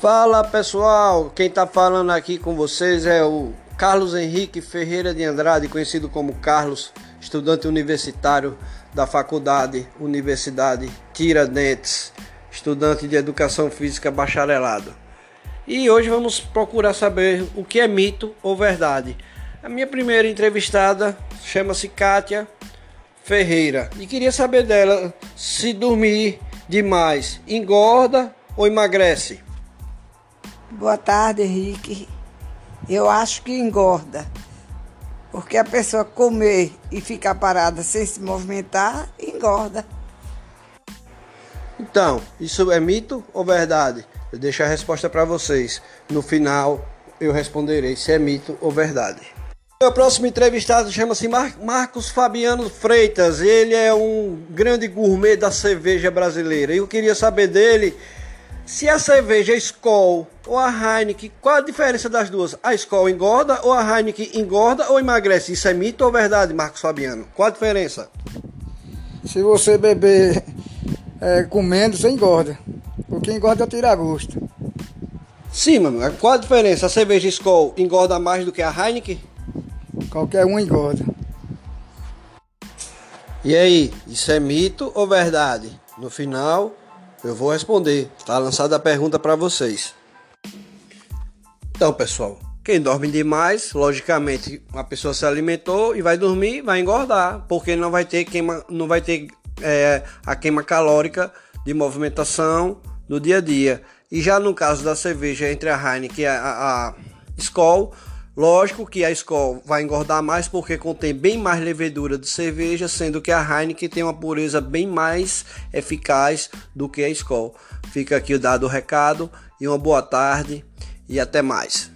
Fala pessoal, quem está falando aqui com vocês é o Carlos Henrique Ferreira de Andrade, conhecido como Carlos, estudante universitário da Faculdade Universidade Tiradentes, estudante de Educação Física bacharelado. E hoje vamos procurar saber o que é mito ou verdade. A minha primeira entrevistada chama-se Kátia Ferreira e queria saber dela se dormir demais engorda ou emagrece. Boa tarde, Henrique. Eu acho que engorda. Porque a pessoa comer e ficar parada sem se movimentar, engorda. Então, isso é mito ou verdade? Eu deixo a resposta para vocês. No final, eu responderei se é mito ou verdade. O próximo entrevistado chama-se Mar Marcos Fabiano Freitas. Ele é um grande gourmet da cerveja brasileira. Eu queria saber dele se a cerveja Skol ou a Heineken, qual a diferença das duas? A Skol engorda ou a Heineken engorda ou emagrece? Isso é mito ou verdade, Marcos Fabiano? Qual a diferença? Se você beber é, comendo, você engorda. Porque engorda é tirar gosto. Sim, mano. Qual a diferença? A cerveja Skol engorda mais do que a Heineken? Qualquer um engorda. E aí, isso é mito ou verdade? No final, eu vou responder. Está lançada a pergunta para vocês. Então, pessoal, quem dorme demais, logicamente, uma pessoa se alimentou e vai dormir, vai engordar, porque não vai ter queima, não vai ter é, a queima calórica de movimentação no dia a dia. E já no caso da cerveja entre a Heineken e a, a, a Lógico que a Skol vai engordar mais porque contém bem mais levedura de cerveja, sendo que a Heineken tem uma pureza bem mais eficaz do que a Skol. Fica aqui o dado recado e uma boa tarde e até mais.